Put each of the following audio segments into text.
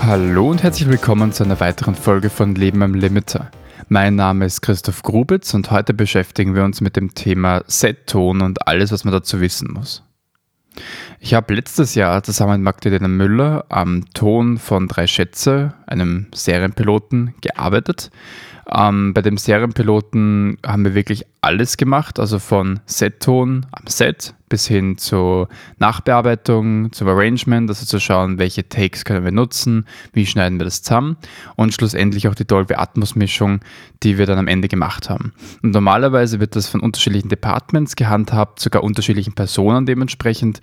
Hallo und herzlich willkommen zu einer weiteren Folge von Leben am Limiter. Mein Name ist Christoph Grubitz und heute beschäftigen wir uns mit dem Thema Set-Ton und alles, was man dazu wissen muss. Ich habe letztes Jahr zusammen mit Magdalena Müller am Ton von Drei Schätze, einem Serienpiloten, gearbeitet. Ähm, bei dem Serienpiloten haben wir wirklich alles gemacht, also von Set-Ton am Set bis hin zur Nachbearbeitung, zum Arrangement, also zu schauen, welche Takes können wir nutzen, wie schneiden wir das zusammen und schlussendlich auch die Dolby Atmos Mischung, die wir dann am Ende gemacht haben. Und normalerweise wird das von unterschiedlichen Departments gehandhabt, sogar unterschiedlichen Personen dementsprechend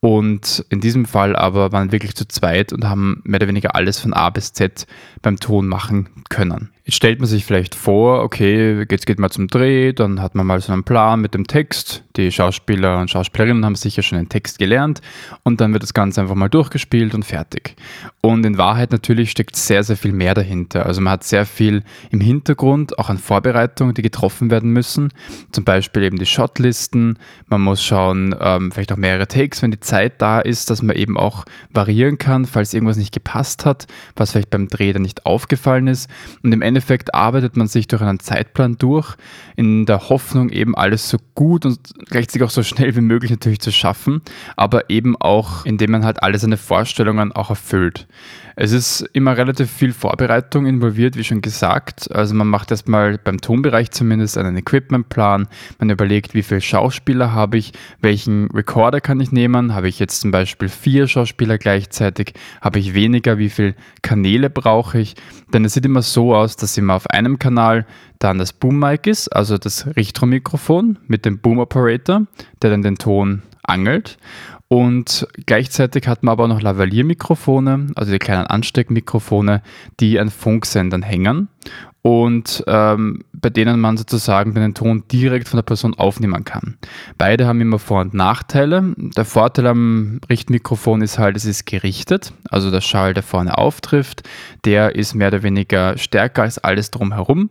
und in diesem Fall aber waren wir wirklich zu zweit und haben mehr oder weniger alles von A bis Z beim Ton machen können. Jetzt stellt man sich vielleicht vor, okay, jetzt geht man zum Dreh, dann hat man mal so einen Plan mit dem Text. Die Schauspieler und Schauspielerinnen haben sicher schon den Text gelernt und dann wird das Ganze einfach mal durchgespielt und fertig. Und in Wahrheit natürlich steckt sehr, sehr viel mehr dahinter. Also man hat sehr viel im Hintergrund, auch an Vorbereitungen, die getroffen werden müssen. Zum Beispiel eben die Shotlisten. Man muss schauen, ähm, vielleicht auch mehrere Takes, wenn die Zeit da ist, dass man eben auch variieren kann, falls irgendwas nicht gepasst hat, was vielleicht beim Dreh dann nicht aufgefallen ist. Und im Endeffekt arbeitet man sich durch einen Zeitplan durch, in der Hoffnung, eben alles so gut und gleichzeitig auch so schnell wie möglich natürlich zu schaffen, aber eben auch, indem man halt alle seine Vorstellungen auch erfüllt. Es ist immer relativ viel Vorbereitung involviert, wie schon gesagt. Also man macht erstmal beim Tonbereich zumindest einen Equipmentplan. Man überlegt, wie viele Schauspieler habe ich, welchen Recorder kann ich nehmen. Habe ich jetzt zum Beispiel vier Schauspieler gleichzeitig? Habe ich weniger? Wie viele Kanäle brauche ich? Denn es sieht immer so aus, dass immer auf einem Kanal dann das Boom-Mic ist, also das Richtro-Mikrofon mit dem Boom-Operator, der dann den Ton angelt. Und gleichzeitig hat man aber auch noch Lavalier-Mikrofone, also die kleinen Ansteckmikrofone, die an Funksendern hängen und ähm, bei denen man sozusagen den Ton direkt von der Person aufnehmen kann. Beide haben immer Vor- und Nachteile. Der Vorteil am Richtmikrofon ist halt, es ist gerichtet, also der Schall, der vorne auftrifft, der ist mehr oder weniger stärker als alles drumherum.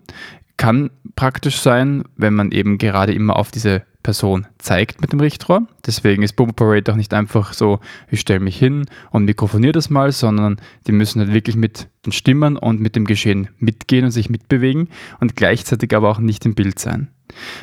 Kann praktisch sein, wenn man eben gerade immer auf diese Person zeigt mit dem Richtrohr. Deswegen ist Boom Operator auch nicht einfach so, ich stelle mich hin und mikrofoniere das mal, sondern die müssen halt wirklich mit den Stimmen und mit dem Geschehen mitgehen und sich mitbewegen und gleichzeitig aber auch nicht im Bild sein.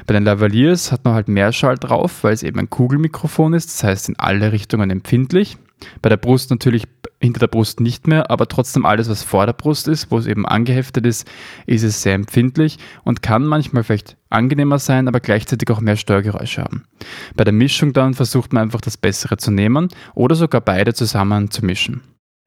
Bei den Lavaliers hat man halt mehr Schall drauf, weil es eben ein Kugelmikrofon ist, das heißt in alle Richtungen empfindlich. Bei der Brust natürlich hinter der Brust nicht mehr, aber trotzdem alles, was vor der Brust ist, wo es eben angeheftet ist, ist es sehr empfindlich und kann manchmal vielleicht angenehmer sein, aber gleichzeitig auch mehr Störgeräusche haben. Bei der Mischung dann versucht man einfach das Bessere zu nehmen oder sogar beide zusammen zu mischen.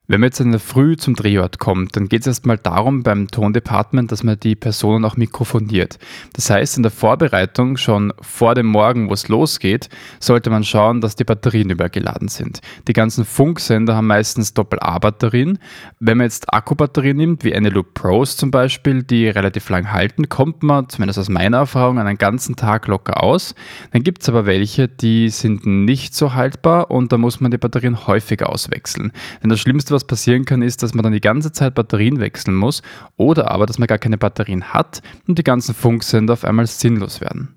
Wenn man jetzt in der Früh zum Drehort kommt, dann geht es erstmal darum beim Tondepartment, dass man die Personen auch mikrofoniert. Das heißt, in der Vorbereitung, schon vor dem Morgen, wo es losgeht, sollte man schauen, dass die Batterien übergeladen sind. Die ganzen Funksender haben meistens Doppel-A-Batterien. Wenn man jetzt Akkubatterien nimmt, wie Eneloop Pros zum Beispiel, die relativ lang halten, kommt man, zumindest aus meiner Erfahrung, einen ganzen Tag locker aus. Dann gibt es aber welche, die sind nicht so haltbar und da muss man die Batterien häufig auswechseln. Denn das Schlimmste, was passieren kann, ist, dass man dann die ganze Zeit Batterien wechseln muss oder aber, dass man gar keine Batterien hat und die ganzen Funksender auf einmal sinnlos werden.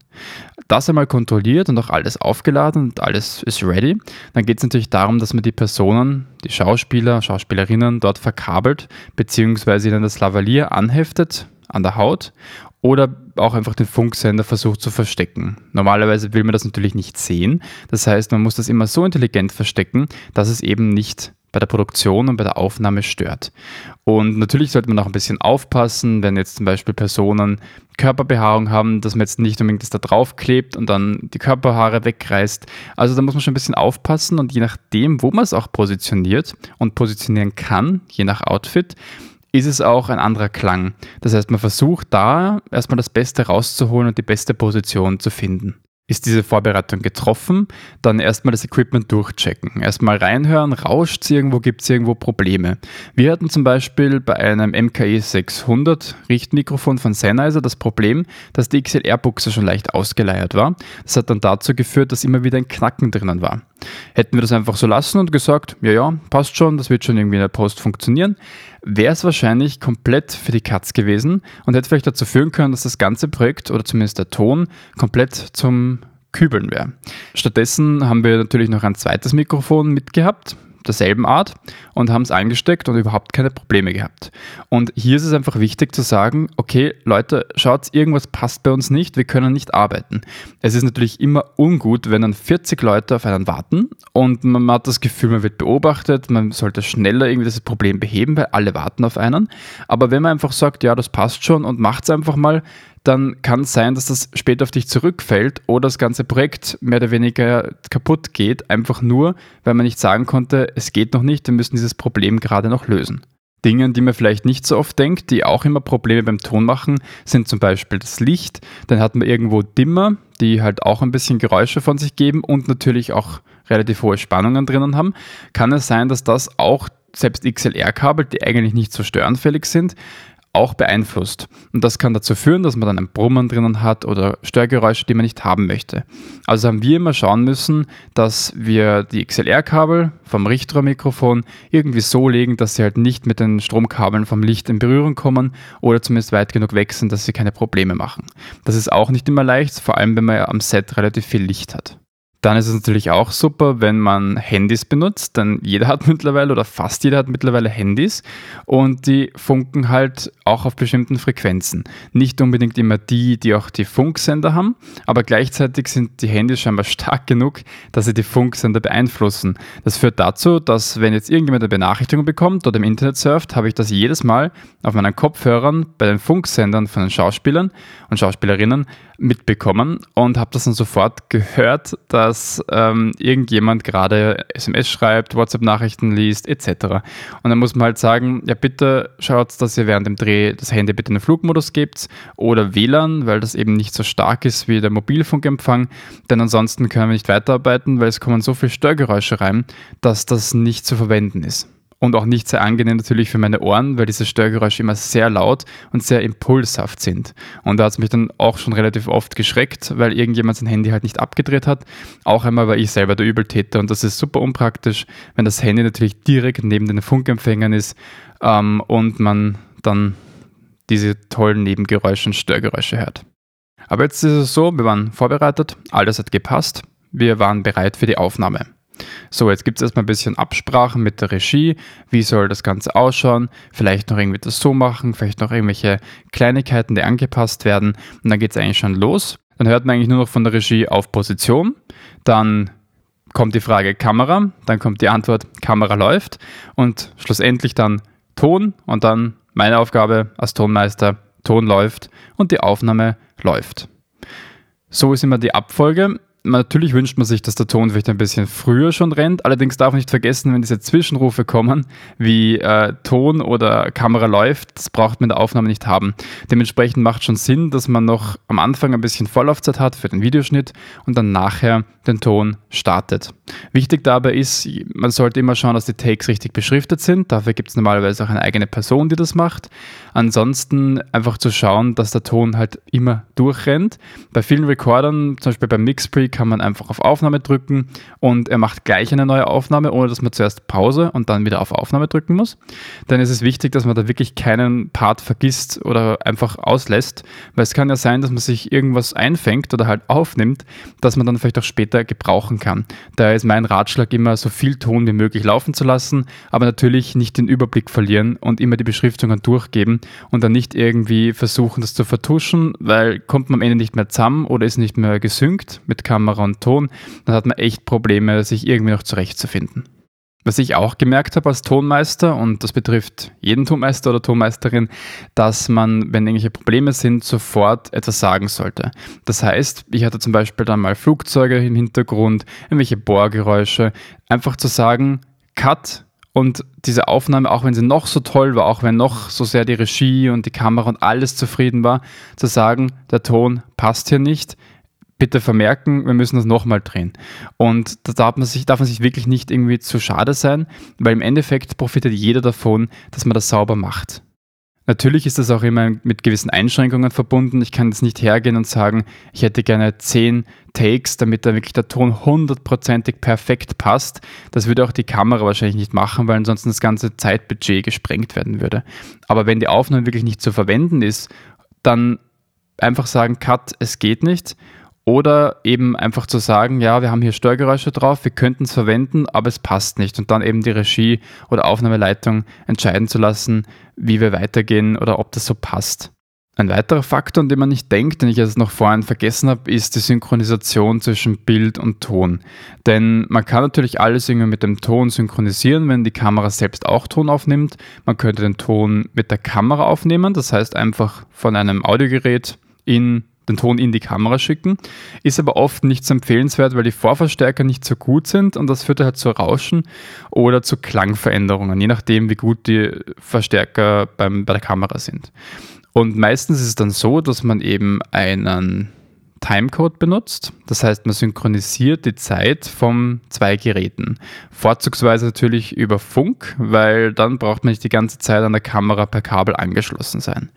Das einmal kontrolliert und auch alles aufgeladen und alles ist ready. Dann geht es natürlich darum, dass man die Personen, die Schauspieler, Schauspielerinnen dort verkabelt, beziehungsweise ihnen das Lavalier anheftet an der Haut oder auch einfach den Funksender versucht zu verstecken. Normalerweise will man das natürlich nicht sehen. Das heißt, man muss das immer so intelligent verstecken, dass es eben nicht bei der Produktion und bei der Aufnahme stört. Und natürlich sollte man auch ein bisschen aufpassen, wenn jetzt zum Beispiel Personen Körperbehaarung haben, dass man jetzt nicht unbedingt das da drauf klebt und dann die Körperhaare wegreißt. Also da muss man schon ein bisschen aufpassen und je nachdem, wo man es auch positioniert und positionieren kann, je nach Outfit, ist es auch ein anderer Klang. Das heißt, man versucht da erstmal das Beste rauszuholen und die beste Position zu finden ist diese Vorbereitung getroffen, dann erstmal das Equipment durchchecken. Erstmal reinhören, rauscht es irgendwo, gibt es irgendwo Probleme. Wir hatten zum Beispiel bei einem MKE 600 Richtmikrofon von Sennheiser das Problem, dass die XLR-Buchse schon leicht ausgeleiert war. Das hat dann dazu geführt, dass immer wieder ein Knacken drinnen war. Hätten wir das einfach so lassen und gesagt, ja, ja, passt schon, das wird schon irgendwie in der Post funktionieren, wäre es wahrscheinlich komplett für die Katz gewesen und hätte vielleicht dazu führen können, dass das ganze Projekt oder zumindest der Ton komplett zum Kübeln wäre. Stattdessen haben wir natürlich noch ein zweites Mikrofon mitgehabt, derselben Art und haben es eingesteckt und überhaupt keine Probleme gehabt. Und hier ist es einfach wichtig zu sagen, okay, Leute, schaut, irgendwas passt bei uns nicht, wir können nicht arbeiten. Es ist natürlich immer ungut, wenn dann 40 Leute auf einen warten und man hat das Gefühl, man wird beobachtet, man sollte schneller irgendwie das Problem beheben, weil alle warten auf einen. Aber wenn man einfach sagt, ja, das passt schon und macht es einfach mal, dann kann es sein, dass das später auf dich zurückfällt oder das ganze Projekt mehr oder weniger kaputt geht, einfach nur, weil man nicht sagen konnte, es geht noch nicht, wir müssen dieses Problem gerade noch lösen. Dinge, die man vielleicht nicht so oft denkt, die auch immer Probleme beim Ton machen, sind zum Beispiel das Licht. Dann hat man irgendwo Dimmer, die halt auch ein bisschen Geräusche von sich geben und natürlich auch relativ hohe Spannungen drinnen haben. Kann es sein, dass das auch selbst XLR-Kabel, die eigentlich nicht so störanfällig sind, auch beeinflusst. Und das kann dazu führen, dass man dann ein Brummen drinnen hat oder Störgeräusche, die man nicht haben möchte. Also haben wir immer schauen müssen, dass wir die XLR-Kabel vom Richtrohrmikrofon irgendwie so legen, dass sie halt nicht mit den Stromkabeln vom Licht in Berührung kommen oder zumindest weit genug weg sind, dass sie keine Probleme machen. Das ist auch nicht immer leicht, vor allem wenn man ja am Set relativ viel Licht hat. Dann ist es natürlich auch super, wenn man Handys benutzt, denn jeder hat mittlerweile oder fast jeder hat mittlerweile Handys und die funken halt auch auf bestimmten Frequenzen. Nicht unbedingt immer die, die auch die Funksender haben, aber gleichzeitig sind die Handys scheinbar stark genug, dass sie die Funksender beeinflussen. Das führt dazu, dass wenn jetzt irgendjemand eine Benachrichtigung bekommt oder im Internet surft, habe ich das jedes Mal auf meinen Kopfhörern bei den Funksendern von den Schauspielern und Schauspielerinnen mitbekommen und habe das dann sofort gehört, dass ähm, irgendjemand gerade SMS schreibt, WhatsApp-Nachrichten liest etc. Und dann muss man halt sagen, ja bitte schaut, dass ihr während dem Dreh das Handy bitte in den Flugmodus gebt oder WLAN, weil das eben nicht so stark ist wie der Mobilfunkempfang, denn ansonsten können wir nicht weiterarbeiten, weil es kommen so viele Störgeräusche rein, dass das nicht zu verwenden ist und auch nicht sehr angenehm natürlich für meine Ohren, weil diese Störgeräusche immer sehr laut und sehr impulshaft sind. Und da hat es mich dann auch schon relativ oft geschreckt, weil irgendjemand sein Handy halt nicht abgedreht hat. Auch einmal war ich selber der Übeltäter und das ist super unpraktisch, wenn das Handy natürlich direkt neben den Funkempfängern ist ähm, und man dann diese tollen Nebengeräusche und Störgeräusche hört. Aber jetzt ist es so, wir waren vorbereitet, alles hat gepasst, wir waren bereit für die Aufnahme. So, jetzt gibt es erstmal ein bisschen Absprachen mit der Regie. Wie soll das Ganze ausschauen? Vielleicht noch irgendwie das so machen, vielleicht noch irgendwelche Kleinigkeiten, die angepasst werden. Und dann geht es eigentlich schon los. Dann hört man eigentlich nur noch von der Regie auf Position. Dann kommt die Frage Kamera, dann kommt die Antwort Kamera läuft und schlussendlich dann Ton und dann meine Aufgabe als Tonmeister, Ton läuft und die Aufnahme läuft. So ist immer die Abfolge natürlich wünscht man sich, dass der Ton vielleicht ein bisschen früher schon rennt. Allerdings darf man nicht vergessen, wenn diese Zwischenrufe kommen, wie äh, Ton oder Kamera läuft, das braucht man in der Aufnahme nicht haben. Dementsprechend macht schon Sinn, dass man noch am Anfang ein bisschen Vorlaufzeit hat für den Videoschnitt und dann nachher den Ton startet. Wichtig dabei ist, man sollte immer schauen, dass die Takes richtig beschriftet sind. Dafür gibt es normalerweise auch eine eigene Person, die das macht. Ansonsten einfach zu schauen, dass der Ton halt immer durchrennt. Bei vielen Recordern, zum Beispiel beim Mixpre, kann man einfach auf Aufnahme drücken und er macht gleich eine neue Aufnahme, ohne dass man zuerst Pause und dann wieder auf Aufnahme drücken muss. Dann ist es wichtig, dass man da wirklich keinen Part vergisst oder einfach auslässt, weil es kann ja sein, dass man sich irgendwas einfängt oder halt aufnimmt, dass man dann vielleicht auch später gebrauchen kann. Daher ist mein Ratschlag immer, so viel Ton wie möglich laufen zu lassen, aber natürlich nicht den Überblick verlieren und immer die Beschriftungen durchgeben und dann nicht irgendwie versuchen, das zu vertuschen, weil kommt man am Ende nicht mehr zusammen oder ist nicht mehr gesynkt mit Kamera Kamera und Ton, dann hat man echt Probleme, sich irgendwie noch zurechtzufinden. Was ich auch gemerkt habe als Tonmeister, und das betrifft jeden Tonmeister oder Tonmeisterin, dass man, wenn irgendwelche Probleme sind, sofort etwas sagen sollte. Das heißt, ich hatte zum Beispiel dann mal Flugzeuge im Hintergrund, irgendwelche Bohrgeräusche, einfach zu sagen, Cut, und diese Aufnahme, auch wenn sie noch so toll war, auch wenn noch so sehr die Regie und die Kamera und alles zufrieden war, zu sagen, der Ton passt hier nicht, bitte vermerken, wir müssen das nochmal drehen. Und da darf man, sich, darf man sich wirklich nicht irgendwie zu schade sein, weil im Endeffekt profitiert jeder davon, dass man das sauber macht. Natürlich ist das auch immer mit gewissen Einschränkungen verbunden. Ich kann jetzt nicht hergehen und sagen, ich hätte gerne zehn Takes, damit da wirklich der Ton hundertprozentig perfekt passt. Das würde auch die Kamera wahrscheinlich nicht machen, weil ansonsten das ganze Zeitbudget gesprengt werden würde. Aber wenn die Aufnahme wirklich nicht zu verwenden ist, dann einfach sagen, Cut, es geht nicht Oder eben einfach zu sagen, ja, wir haben hier Störgeräusche drauf, wir könnten es verwenden, aber es passt nicht. Und dann eben die Regie oder Aufnahmeleitung entscheiden zu lassen, wie wir weitergehen oder ob das so passt. Ein weiterer Faktor, an den man nicht denkt, den ich jetzt noch vorhin vergessen habe, ist die Synchronisation zwischen Bild und Ton. Denn man kann natürlich alles irgendwie mit dem Ton synchronisieren, wenn die Kamera selbst auch Ton aufnimmt. Man könnte den Ton mit der Kamera aufnehmen, das heißt einfach von einem Audiogerät in den Ton in die Kamera schicken, ist aber oft nicht so empfehlenswert, weil die Vorverstärker nicht so gut sind und das führt halt zu Rauschen oder zu Klangveränderungen, je nachdem, wie gut die Verstärker beim, bei der Kamera sind. Und meistens ist es dann so, dass man eben einen Timecode benutzt. Das heißt, man synchronisiert die Zeit von zwei Geräten. Vorzugsweise natürlich über Funk, weil dann braucht man nicht die ganze Zeit an der Kamera per Kabel angeschlossen sein.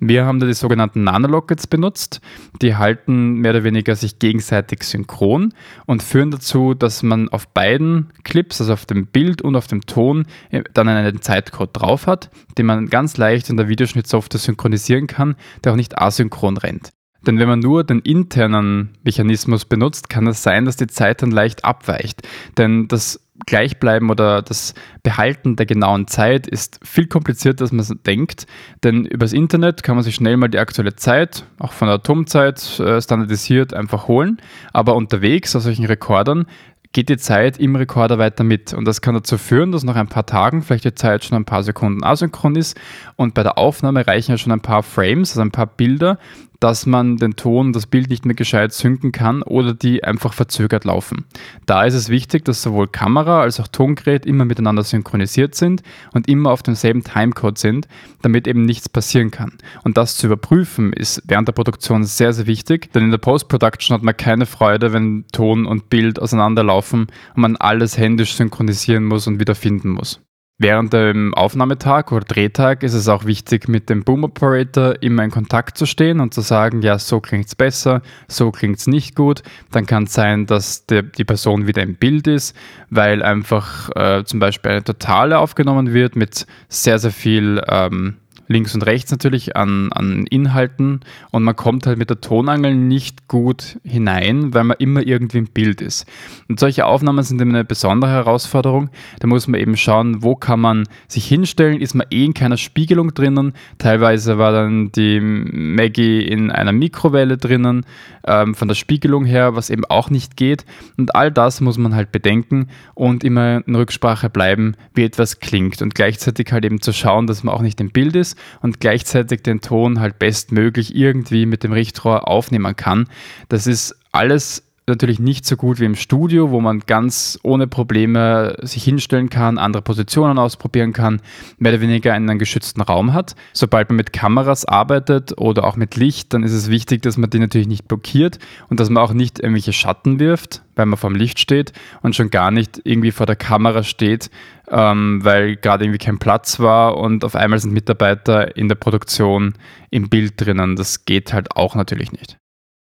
Wir haben da die sogenannten Nanolockets benutzt. Die halten mehr oder weniger sich gegenseitig synchron und führen dazu, dass man auf beiden Clips, also auf dem Bild und auf dem Ton, äh, dann einen Zeitcode drauf hat, den man ganz leicht in der Videoschnittsoftware synchronisieren kann, der auch nicht asynchron rennt. Denn wenn man nur den internen Mechanismus benutzt, kann es sein, dass die Zeit dann leicht abweicht. Denn das Gleichbleiben oder das Behalten der genauen Zeit ist viel komplizierter, als man denkt. Denn übers Internet kann man sich schnell mal die aktuelle Zeit, auch von der Atomzeit äh, standardisiert, einfach holen. Aber unterwegs auf solchen Rekordern geht die Zeit im Rekorder weiter mit. Und das kann dazu führen, dass nach ein paar Tagen vielleicht die Zeit schon ein paar Sekunden asynchron ist. Und bei der Aufnahme reichen ja schon ein paar Frames, also ein paar Bilder, dass man den Ton, das Bild nicht mehr gescheit synken kann oder die einfach verzögert laufen. Da ist es wichtig, dass sowohl Kamera als auch Tongerät immer miteinander synchronisiert sind und immer auf demselben Timecode sind, damit eben nichts passieren kann. Und das zu überprüfen ist während der Produktion sehr, sehr wichtig, denn in der Post-Production hat man keine Freude, wenn Ton und Bild auseinanderlaufen und man alles händisch synchronisieren muss und wieder finden muss. Während dem Aufnahmetag oder Drehtag ist es auch wichtig, mit dem Boom Operator immer in Kontakt zu stehen und zu sagen, ja, so klingt es besser, so klingt es nicht gut. Dann kann es sein, dass der, die Person wieder im Bild ist, weil einfach äh, zum Beispiel eine Totale aufgenommen wird mit sehr, sehr viel ähm, links und rechts natürlich an, an Inhalten und man kommt halt mit der Tonangel nicht gut hinein, weil man immer irgendwie im Bild ist. Und solche Aufnahmen sind immer eine besondere Herausforderung. Da muss man eben schauen, wo kann man sich hinstellen, ist man eh in keiner Spiegelung drinnen. Teilweise war dann die Maggie in einer Mikrowelle drinnen, ähm, von der Spiegelung her, was eben auch nicht geht. Und all das muss man halt bedenken und immer in Rücksprache bleiben, wie etwas klingt und gleichzeitig halt eben zu schauen, dass man auch nicht im Bild ist und gleichzeitig den Ton halt bestmöglich irgendwie mit dem Richtrohr aufnehmen kann. Das ist alles natürlich nicht so gut wie im Studio, wo man ganz ohne Probleme sich hinstellen kann, andere Positionen ausprobieren kann, mehr oder weniger einen geschützten Raum hat. Sobald man mit Kameras arbeitet oder auch mit Licht, dann ist es wichtig, dass man die natürlich nicht blockiert und dass man auch nicht irgendwelche Schatten wirft, weil man vorm Licht steht und schon gar nicht irgendwie vor der Kamera steht, ähm, weil gerade irgendwie kein Platz war und auf einmal sind Mitarbeiter in der Produktion im Bild drinnen. Das geht halt auch natürlich nicht.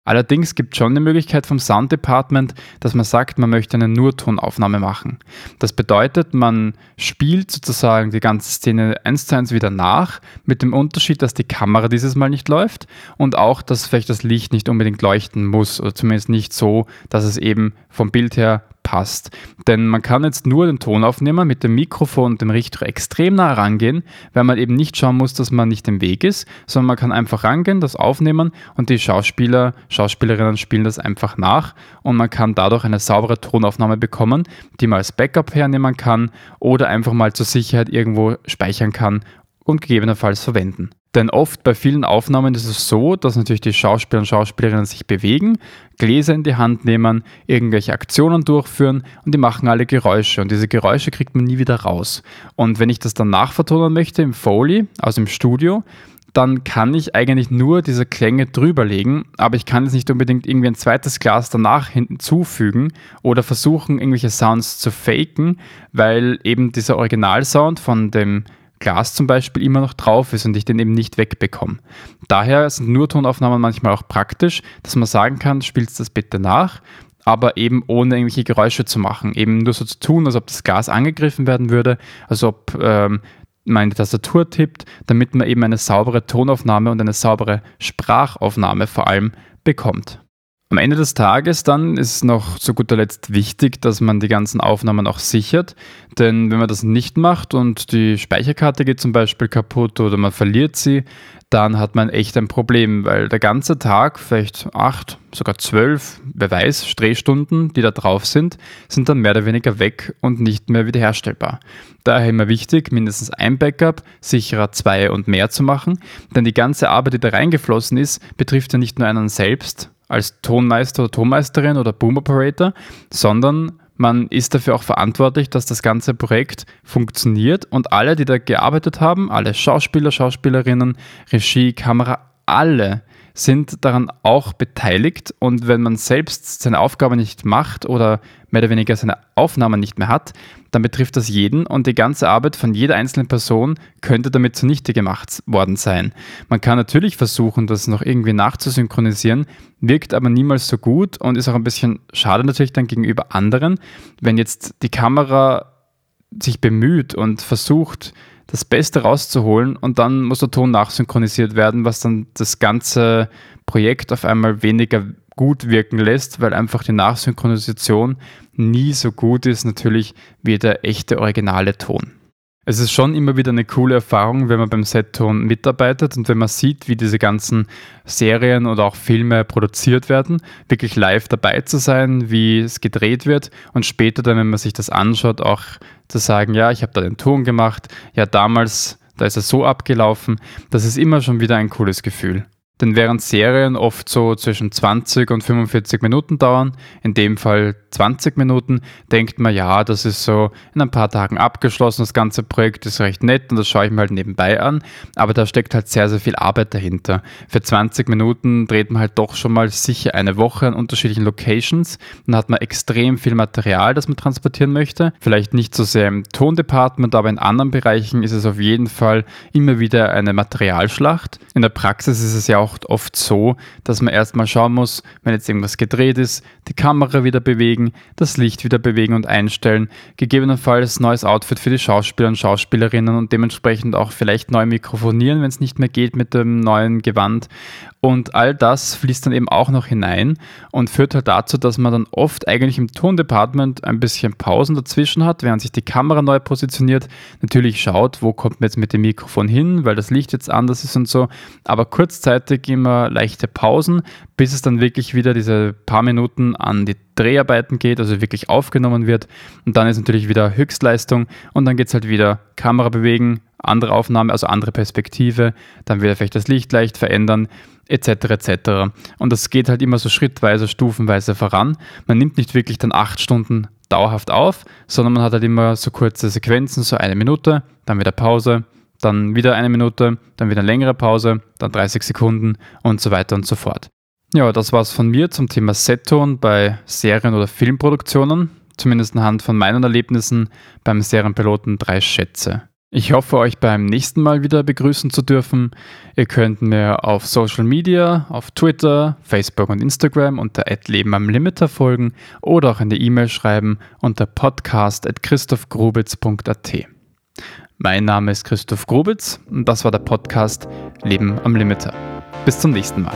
Allerdings gibt es schon die Möglichkeit vom Sound Department, dass man sagt, man möchte eine Nurtonaufnahme machen. Das bedeutet, man spielt sozusagen die ganze Szene eins zu eins wieder nach, mit dem Unterschied, dass die Kamera dieses Mal nicht läuft und auch, dass vielleicht das Licht nicht unbedingt leuchten muss oder zumindest nicht so, dass es eben vom Bild her passt. Denn man kann jetzt nur den Tonaufnehmer mit dem Mikrofon und dem Richter extrem nah rangehen, weil man eben nicht schauen muss, dass man nicht im Weg ist, sondern man kann einfach rangehen, das aufnehmen und die Schauspieler, Schauspielerinnen spielen das einfach nach und man kann dadurch eine saubere Tonaufnahme bekommen, die man als Backup hernehmen kann oder einfach mal zur Sicherheit irgendwo speichern kann und gegebenenfalls verwenden. Denn oft bei vielen Aufnahmen ist es so, dass natürlich die Schauspieler und Schauspielerinnen sich bewegen, Gläser in die Hand nehmen, irgendwelche Aktionen durchführen und die machen alle Geräusche und diese Geräusche kriegt man nie wieder raus. Und wenn ich das dann nachvertonen möchte im Foley, also im Studio, dann kann ich eigentlich nur diese Klänge drüberlegen, aber ich kann jetzt nicht unbedingt irgendwie ein zweites Glas danach hinzufügen oder versuchen, irgendwelche Sounds zu faken, weil eben dieser Originalsound von dem Glas zum Beispiel immer noch drauf ist und ich den eben nicht wegbekomme. Daher sind nur Tonaufnahmen manchmal auch praktisch, dass man sagen kann, spielst das bitte nach, aber eben ohne irgendwelche Geräusche zu machen. Eben nur so zu tun, als ob das Glas angegriffen werden würde, als ob ähm, meine Tastatur tippt, damit man eben eine saubere Tonaufnahme und eine saubere Sprachaufnahme vor allem bekommt. Am Ende des Tages dann ist noch zu guter Letzt wichtig, dass man die ganzen Aufnahmen auch sichert. Denn wenn man das nicht macht und die Speicherkarte geht zum Beispiel kaputt oder man verliert sie, dann hat man echt ein Problem, weil der ganze Tag, vielleicht acht, sogar zwölf, wer weiß, Drehstunden, die da drauf sind, sind dann mehr oder weniger weg und nicht mehr wiederherstellbar. Daher immer wichtig, mindestens ein Backup, sicherer zwei und mehr zu machen, denn die ganze Arbeit, die da reingeflossen ist, betrifft ja nicht nur einen selbst, als Tonmeister oder Tonmeisterin oder Boom Operator, sondern man ist dafür auch verantwortlich, dass das ganze Projekt funktioniert und alle, die da gearbeitet haben, alle Schauspieler, Schauspielerinnen, Regie, Kamera, alle sind daran auch beteiligt und wenn man selbst seine Aufgabe nicht macht oder mehr oder weniger seine Aufnahmen nicht mehr hat, dann betrifft das jeden und die ganze Arbeit von jeder einzelnen Person könnte damit zunichte gemacht worden sein. Man kann natürlich versuchen, das noch irgendwie nachzusynchronisieren, wirkt aber niemals so gut und ist auch ein bisschen schade natürlich dann gegenüber anderen, wenn jetzt die Kamera sich bemüht und versucht, das Beste rauszuholen und dann muss der Ton nachsynchronisiert werden, was dann das ganze Projekt auf einmal weniger gut wirken lässt, weil einfach die Nachsynchronisation nie so gut ist natürlich wie der echte originale Ton. Es ist schon immer wieder eine coole Erfahrung, wenn man beim Set-Ton mitarbeitet und wenn man sieht, wie diese ganzen Serien oder auch Filme produziert werden, wirklich live dabei zu sein, wie es gedreht wird und später dann, wenn man sich das anschaut, auch zu sagen, ja, ich habe da den Ton gemacht, ja, damals, da ist es so abgelaufen, das ist immer schon wieder ein cooles Gefühl. Denn während Serien oft so zwischen 20 und 45 Minuten dauern, in dem Fall 20 Minuten, denkt man, ja, das ist so in ein paar Tagen abgeschlossen, das ganze Projekt ist recht nett und das schaue ich mir halt nebenbei an, aber da steckt halt sehr, sehr viel Arbeit dahinter. Für 20 Minuten dreht man halt doch schon mal sicher eine Woche an unterschiedlichen Locations, dann hat man extrem viel Material, das man transportieren möchte, vielleicht nicht so sehr im Tondepartment, aber in anderen Bereichen ist es auf jeden Fall immer wieder eine Materialschlacht. In der Praxis ist es ja auch auch oft so, dass man erstmal schauen muss, wenn jetzt irgendwas gedreht ist, die Kamera wieder bewegen, das Licht wieder bewegen und einstellen, gegebenenfalls neues Outfit für die Schauspieler und Schauspielerinnen und dementsprechend auch vielleicht neu mikrofonieren, wenn es nicht mehr geht mit dem neuen Gewand. Und all das fließt dann eben auch noch hinein und führt halt dazu, dass man dann oft eigentlich im Tondepartment ein bisschen Pausen dazwischen hat, während sich die Kamera neu positioniert. Natürlich schaut, wo kommt man jetzt mit dem Mikrofon hin, weil das Licht jetzt anders ist und so. Aber kurzzeitig immer leichte Pausen, bis es dann wirklich wieder diese paar Minuten an die Dreharbeiten geht, also wirklich aufgenommen wird. Und dann ist natürlich wieder Höchstleistung und dann geht es halt wieder Kamera bewegen, andere Aufnahme, also andere Perspektive, dann wieder vielleicht das Licht leicht verändern etc. etc. Und das geht halt immer so schrittweise, stufenweise voran. Man nimmt nicht wirklich dann acht Stunden dauerhaft auf, sondern man hat halt immer so kurze Sequenzen, so eine Minute, dann wieder Pause, dann wieder eine Minute, dann wieder eine längere Pause, dann 30 Sekunden und so weiter und so fort. Ja, das war's von mir zum Thema Setton bei Serien- oder Filmproduktionen, zumindest anhand von meinen Erlebnissen beim Serienpiloten Drei Schätze. Ich hoffe, euch beim nächsten Mal wieder begrüßen zu dürfen. Ihr könnt mir auf Social Media, auf Twitter, Facebook und Instagram unter Leben am Limiter folgen oder auch eine E-Mail schreiben unter podcast.christophgrubitz.at. Mein Name ist Christoph Grubitz und das war der Podcast Leben am Limiter. Bis zum nächsten Mal.